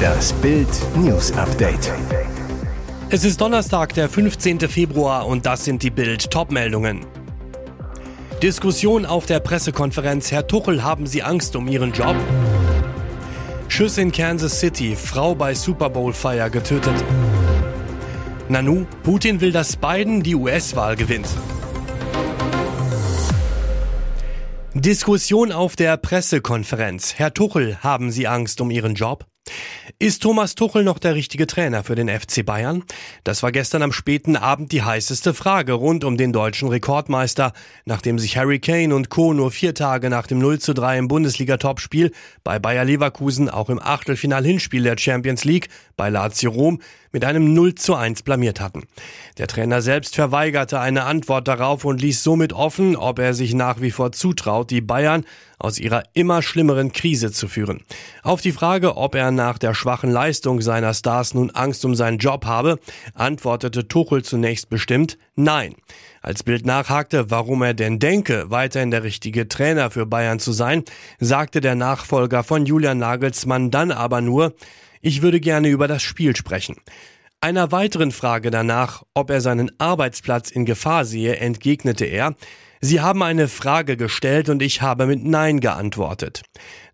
Das Bild News Update. Es ist Donnerstag, der 15. Februar und das sind die Bild Topmeldungen. Diskussion auf der Pressekonferenz. Herr Tuchel, haben Sie Angst um Ihren Job? Schuss in Kansas City. Frau bei Super Bowl Feier getötet. Nanu, Putin will, dass Biden die US-Wahl gewinnt. Diskussion auf der Pressekonferenz. Herr Tuchel, haben Sie Angst um Ihren Job? Ist Thomas Tuchel noch der richtige Trainer für den FC Bayern? Das war gestern am späten Abend die heißeste Frage rund um den deutschen Rekordmeister, nachdem sich Harry Kane und Co. nur vier Tage nach dem 0 zu 3 im Bundesliga-Topspiel bei Bayer Leverkusen auch im Achtelfinal-Hinspiel der Champions League bei Lazio Rom mit einem 0 zu 1 blamiert hatten. Der Trainer selbst verweigerte eine Antwort darauf und ließ somit offen, ob er sich nach wie vor zutraut, die Bayern aus ihrer immer schlimmeren Krise zu führen. Auf die Frage, ob er nach der schwachen Leistung seiner Stars nun Angst um seinen Job habe, antwortete Tuchel zunächst bestimmt Nein. Als Bild nachhakte, warum er denn denke, weiterhin der richtige Trainer für Bayern zu sein, sagte der Nachfolger von Julian Nagelsmann dann aber nur, ich würde gerne über das Spiel sprechen. Einer weiteren Frage danach, ob er seinen Arbeitsplatz in Gefahr sehe, entgegnete er, Sie haben eine Frage gestellt und ich habe mit Nein geantwortet.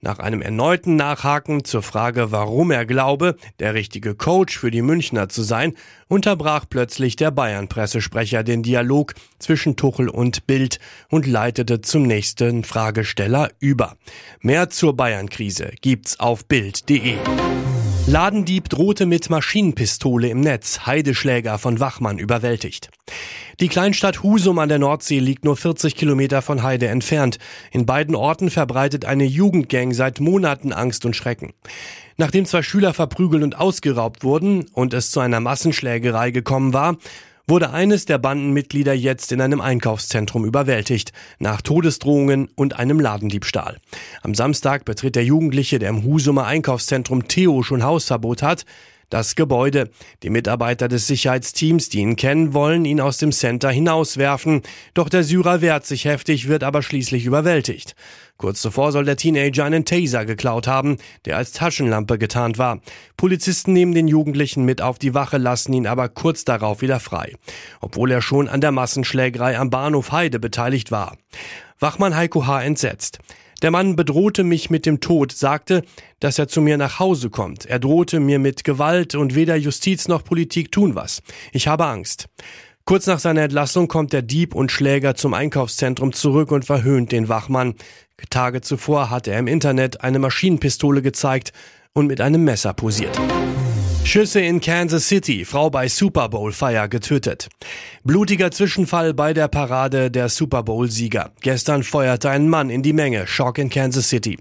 Nach einem erneuten Nachhaken zur Frage, warum er glaube, der richtige Coach für die Münchner zu sein, unterbrach plötzlich der Bayern-Pressesprecher den Dialog zwischen Tuchel und Bild und leitete zum nächsten Fragesteller über. Mehr zur Bayern-Krise gibt's auf Bild.de. Ladendieb drohte mit Maschinenpistole im Netz, Heideschläger von Wachmann überwältigt. Die Kleinstadt Husum an der Nordsee liegt nur 40 Kilometer von Heide entfernt. In beiden Orten verbreitet eine Jugendgang seit Monaten Angst und Schrecken. Nachdem zwei Schüler verprügelt und ausgeraubt wurden und es zu einer Massenschlägerei gekommen war, wurde eines der Bandenmitglieder jetzt in einem Einkaufszentrum überwältigt, nach Todesdrohungen und einem Ladendiebstahl. Am Samstag betritt der Jugendliche, der im Husumer Einkaufszentrum Theo schon Hausverbot hat, das Gebäude. Die Mitarbeiter des Sicherheitsteams, die ihn kennen, wollen ihn aus dem Center hinauswerfen. Doch der Syrer wehrt sich heftig, wird aber schließlich überwältigt. Kurz zuvor soll der Teenager einen Taser geklaut haben, der als Taschenlampe getarnt war. Polizisten nehmen den Jugendlichen mit auf die Wache, lassen ihn aber kurz darauf wieder frei. Obwohl er schon an der Massenschlägerei am Bahnhof Heide beteiligt war. Wachmann Heiko H. entsetzt. Der Mann bedrohte mich mit dem Tod, sagte, dass er zu mir nach Hause kommt. Er drohte mir mit Gewalt und weder Justiz noch Politik tun was. Ich habe Angst. Kurz nach seiner Entlassung kommt der Dieb und Schläger zum Einkaufszentrum zurück und verhöhnt den Wachmann. Tage zuvor hatte er im Internet eine Maschinenpistole gezeigt und mit einem Messer posiert. Schüsse in Kansas City, Frau bei Super Bowl Feier getötet. Blutiger Zwischenfall bei der Parade der Super Bowl Sieger. Gestern feuerte ein Mann in die Menge, Schock in Kansas City.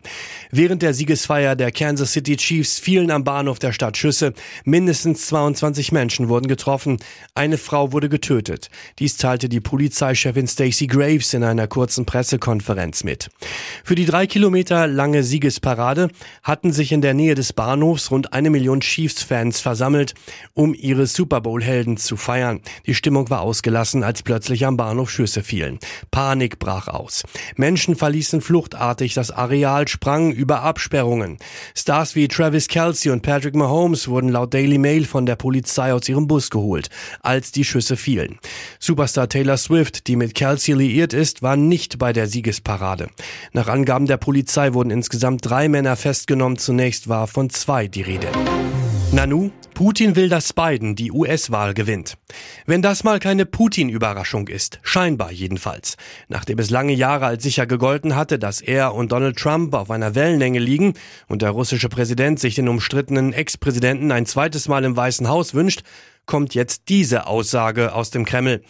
Während der Siegesfeier der Kansas City Chiefs fielen am Bahnhof der Stadt Schüsse. Mindestens 22 Menschen wurden getroffen. Eine Frau wurde getötet. Dies teilte die Polizeichefin Stacey Graves in einer kurzen Pressekonferenz mit. Für die drei Kilometer lange Siegesparade hatten sich in der Nähe des Bahnhofs rund eine Million Chiefs-Fans Fans versammelt, um ihre Super Bowl-Helden zu feiern. Die Stimmung war ausgelassen, als plötzlich am Bahnhof Schüsse fielen. Panik brach aus. Menschen verließen fluchtartig das Areal, sprangen über Absperrungen. Stars wie Travis Kelsey und Patrick Mahomes wurden laut Daily Mail von der Polizei aus ihrem Bus geholt, als die Schüsse fielen. Superstar Taylor Swift, die mit Kelsey liiert ist, war nicht bei der Siegesparade. Nach Angaben der Polizei wurden insgesamt drei Männer festgenommen. Zunächst war von zwei die Rede. Nanu, Putin will, dass Biden die US-Wahl gewinnt. Wenn das mal keine Putin-Überraschung ist, scheinbar jedenfalls. Nachdem es lange Jahre als sicher gegolten hatte, dass er und Donald Trump auf einer Wellenlänge liegen und der russische Präsident sich den umstrittenen Ex-Präsidenten ein zweites Mal im Weißen Haus wünscht, kommt jetzt diese Aussage aus dem Kreml.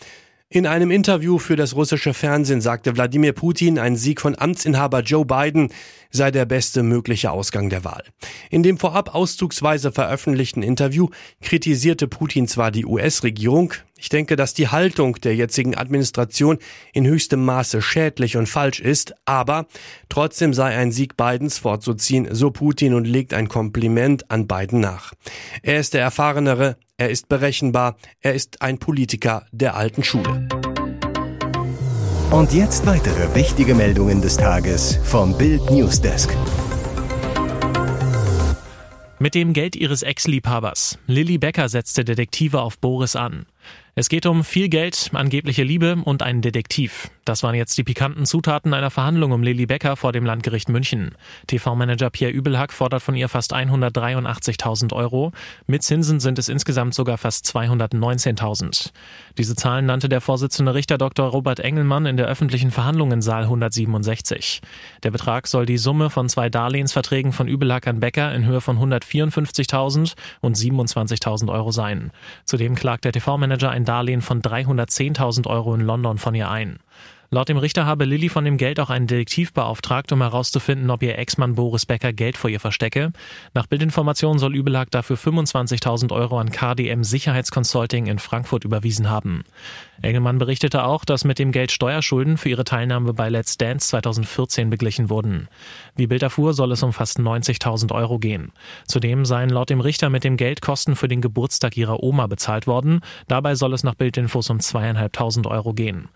In einem Interview für das russische Fernsehen sagte Wladimir Putin, ein Sieg von Amtsinhaber Joe Biden sei der beste mögliche Ausgang der Wahl. In dem vorab auszugsweise veröffentlichten Interview kritisierte Putin zwar die US-Regierung, ich denke, dass die Haltung der jetzigen Administration in höchstem Maße schädlich und falsch ist, aber trotzdem sei ein Sieg Bidens vorzuziehen, so Putin und legt ein Kompliment an Biden nach. Er ist der erfahrenere, er ist berechenbar, er ist ein Politiker der alten Schule. Und jetzt weitere wichtige Meldungen des Tages vom Bild Newsdesk. Mit dem Geld ihres Ex-Liebhabers. Lilly Becker setzte Detektive auf Boris an. Es geht um viel Geld, angebliche Liebe und einen Detektiv. Das waren jetzt die pikanten Zutaten einer Verhandlung um Lilly Becker vor dem Landgericht München. TV-Manager Pierre Übelhack fordert von ihr fast 183.000 Euro. Mit Zinsen sind es insgesamt sogar fast 219.000. Diese Zahlen nannte der Vorsitzende Richter Dr. Robert Engelmann in der öffentlichen Verhandlung in Saal 167. Der Betrag soll die Summe von zwei Darlehensverträgen von Übelhack an Becker in Höhe von 154.000 und 27.000 Euro sein. Zudem klagt der TV-Manager ein Darlehen von 310.000 Euro in London von ihr ein. Laut dem Richter habe Lilly von dem Geld auch einen Detektiv beauftragt, um herauszufinden, ob ihr Ex-Mann Boris Becker Geld vor ihr verstecke. Nach Bildinformationen soll Übelag dafür 25.000 Euro an KDM Sicherheitsconsulting in Frankfurt überwiesen haben. Engelmann berichtete auch, dass mit dem Geld Steuerschulden für ihre Teilnahme bei Let's Dance 2014 beglichen wurden. Wie Bild erfuhr, soll es um fast 90.000 Euro gehen. Zudem seien laut dem Richter mit dem Geld Kosten für den Geburtstag ihrer Oma bezahlt worden. Dabei soll es nach Bildinfos um zweieinhalbtausend Euro gehen.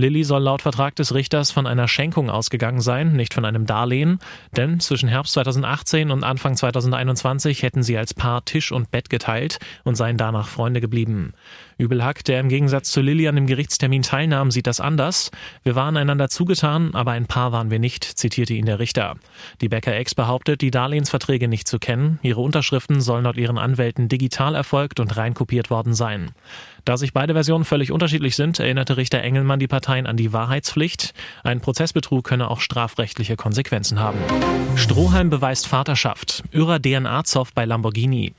Lilly soll laut Vertrag des Richters von einer Schenkung ausgegangen sein, nicht von einem Darlehen, denn zwischen Herbst 2018 und Anfang 2021 hätten sie als Paar Tisch und Bett geteilt und seien danach Freunde geblieben. Übelhack, der im Gegensatz zu Lilly an dem Gerichtstermin teilnahm, sieht das anders. Wir waren einander zugetan, aber ein Paar waren wir nicht, zitierte ihn der Richter. Die Becker-Ex behauptet, die Darlehensverträge nicht zu kennen. Ihre Unterschriften sollen laut ihren Anwälten digital erfolgt und reinkopiert worden sein. Da sich beide Versionen völlig unterschiedlich sind, erinnerte Richter Engelmann die Parteien an die Wahrheitspflicht. Ein Prozessbetrug könne auch strafrechtliche Konsequenzen haben. Stroheim beweist Vaterschaft. Irrer DNA-Zoff bei Lamborghini.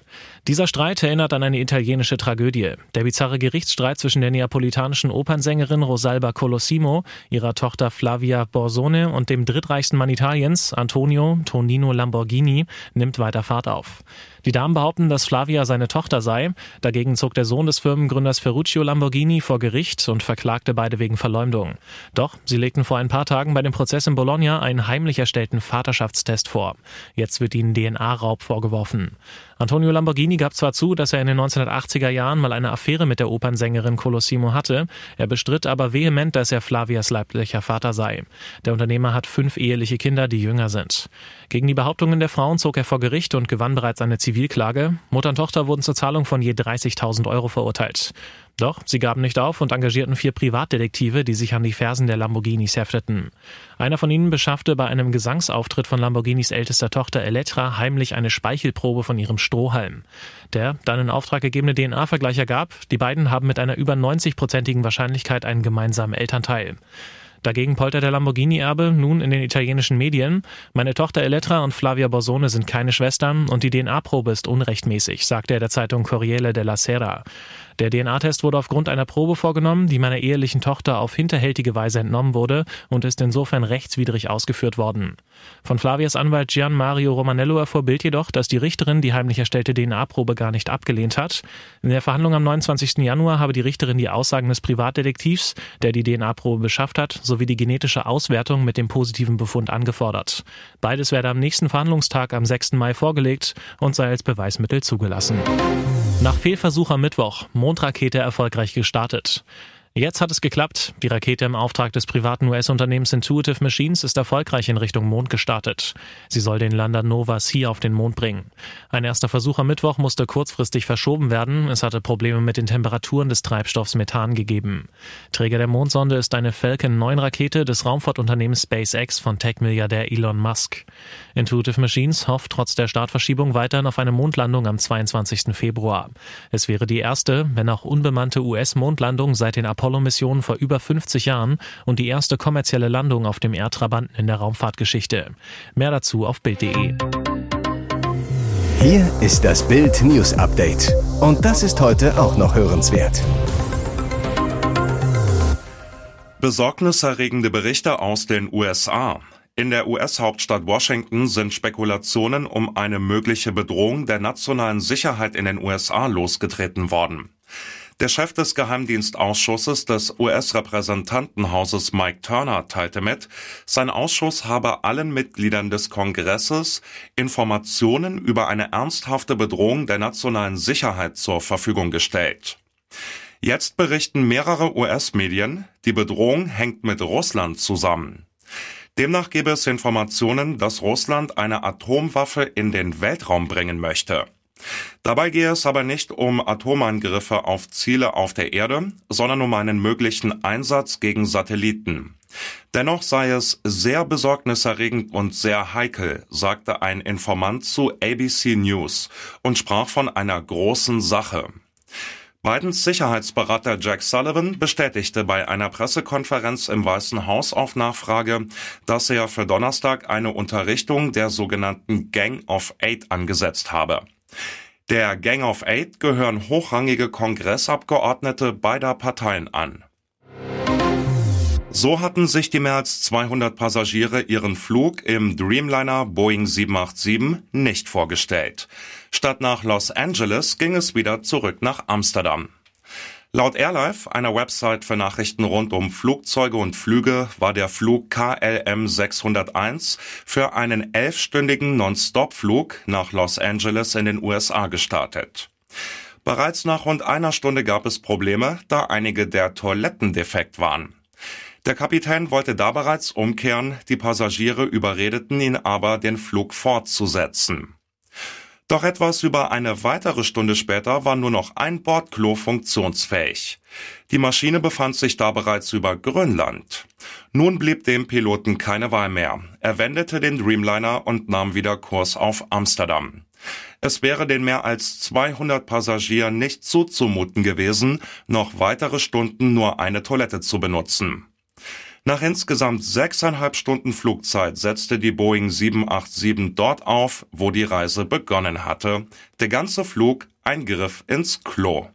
Dieser Streit erinnert an eine italienische Tragödie. Der bizarre Gerichtsstreit zwischen der neapolitanischen Opernsängerin Rosalba Colosimo, ihrer Tochter Flavia Borsone und dem drittreichsten Mann Italiens, Antonio Tonino Lamborghini, nimmt weiter Fahrt auf. Die Damen behaupten, dass Flavia seine Tochter sei. Dagegen zog der Sohn des Firmengründers Ferruccio Lamborghini vor Gericht und verklagte beide wegen Verleumdung. Doch sie legten vor ein paar Tagen bei dem Prozess in Bologna einen heimlich erstellten Vaterschaftstest vor. Jetzt wird ihnen DNA-Raub vorgeworfen. Antonio Lamborghini gab zwar zu, dass er in den 1980er Jahren mal eine Affäre mit der Opernsängerin Colosimo hatte, er bestritt aber vehement, dass er Flavias leiblicher Vater sei. Der Unternehmer hat fünf eheliche Kinder, die jünger sind. Gegen die Behauptungen der Frauen zog er vor Gericht und gewann bereits eine Zivilklage. Mutter und Tochter wurden zur Zahlung von je 30.000 Euro verurteilt. Doch sie gaben nicht auf und engagierten vier Privatdetektive, die sich an die Fersen der Lamborghinis hefteten. Einer von ihnen beschaffte bei einem Gesangsauftritt von Lamborghinis ältester Tochter Elettra heimlich eine Speichelprobe von ihrem Strohhalm. Der dann in Auftrag gegebene DNA-Vergleich ergab, die beiden haben mit einer über 90-prozentigen Wahrscheinlichkeit einen gemeinsamen Elternteil. Dagegen poltert der Lamborghini-Erbe nun in den italienischen Medien. Meine Tochter Elettra und Flavia Borsone sind keine Schwestern und die DNA-Probe ist unrechtmäßig, sagte er der Zeitung Corriere della Sera. Der DNA-Test wurde aufgrund einer Probe vorgenommen, die meiner ehelichen Tochter auf hinterhältige Weise entnommen wurde und ist insofern rechtswidrig ausgeführt worden. Von Flavias Anwalt Gian Mario Romanello erfuhr Bild jedoch, dass die Richterin die heimlich erstellte DNA-Probe gar nicht abgelehnt hat. In der Verhandlung am 29. Januar habe die Richterin die Aussagen des Privatdetektivs, der die DNA-Probe beschafft hat, sowie die genetische Auswertung mit dem positiven Befund angefordert. Beides werde am nächsten Verhandlungstag am 6. Mai vorgelegt und sei als Beweismittel zugelassen. Nach Fehlversuch am Mittwoch, Mondrakete erfolgreich gestartet. Jetzt hat es geklappt. Die Rakete im Auftrag des privaten US-Unternehmens Intuitive Machines ist erfolgreich in Richtung Mond gestartet. Sie soll den Lander Nova C auf den Mond bringen. Ein erster Versuch am Mittwoch musste kurzfristig verschoben werden. Es hatte Probleme mit den Temperaturen des Treibstoffs Methan gegeben. Träger der Mondsonde ist eine Falcon 9 Rakete des Raumfahrtunternehmens SpaceX von Tech-Milliardär Elon Musk. Intuitive Machines hofft trotz der Startverschiebung weiterhin auf eine Mondlandung am 22. Februar. Es wäre die erste, wenn auch unbemannte US-Mondlandung seit den Apollo-Missionen vor über 50 Jahren und die erste kommerzielle Landung auf dem Erdtrabanten in der Raumfahrtgeschichte. Mehr dazu auf Bild.de. Hier ist das Bild News Update. Und das ist heute auch noch hörenswert. Besorgniserregende Berichte aus den USA. In der US-Hauptstadt Washington sind Spekulationen um eine mögliche Bedrohung der nationalen Sicherheit in den USA losgetreten worden. Der Chef des Geheimdienstausschusses des US-Repräsentantenhauses Mike Turner teilte mit, sein Ausschuss habe allen Mitgliedern des Kongresses Informationen über eine ernsthafte Bedrohung der nationalen Sicherheit zur Verfügung gestellt. Jetzt berichten mehrere US-Medien, die Bedrohung hängt mit Russland zusammen. Demnach gäbe es Informationen, dass Russland eine Atomwaffe in den Weltraum bringen möchte. Dabei gehe es aber nicht um Atomangriffe auf Ziele auf der Erde, sondern um einen möglichen Einsatz gegen Satelliten. Dennoch sei es sehr besorgniserregend und sehr heikel, sagte ein Informant zu ABC News und sprach von einer großen Sache. Bidens Sicherheitsberater Jack Sullivan bestätigte bei einer Pressekonferenz im Weißen Haus auf Nachfrage, dass er für Donnerstag eine Unterrichtung der sogenannten Gang of Eight angesetzt habe. Der Gang of Eight gehören hochrangige Kongressabgeordnete beider Parteien an. So hatten sich die mehr als 200 Passagiere ihren Flug im Dreamliner Boeing 787 nicht vorgestellt. Statt nach Los Angeles ging es wieder zurück nach Amsterdam. Laut Airlife, einer Website für Nachrichten rund um Flugzeuge und Flüge, war der Flug KLM 601 für einen elfstündigen Non-Stop-Flug nach Los Angeles in den USA gestartet. Bereits nach rund einer Stunde gab es Probleme, da einige der Toiletten defekt waren. Der Kapitän wollte da bereits umkehren, die Passagiere überredeten ihn aber, den Flug fortzusetzen. Doch etwas über eine weitere Stunde später war nur noch ein Bordklo funktionsfähig. Die Maschine befand sich da bereits über Grönland. Nun blieb dem Piloten keine Wahl mehr. Er wendete den Dreamliner und nahm wieder Kurs auf Amsterdam. Es wäre den mehr als 200 Passagieren nicht zuzumuten gewesen, noch weitere Stunden nur eine Toilette zu benutzen. Nach insgesamt sechseinhalb Stunden Flugzeit setzte die Boeing 787 dort auf, wo die Reise begonnen hatte. Der ganze Flug ein Griff ins Klo.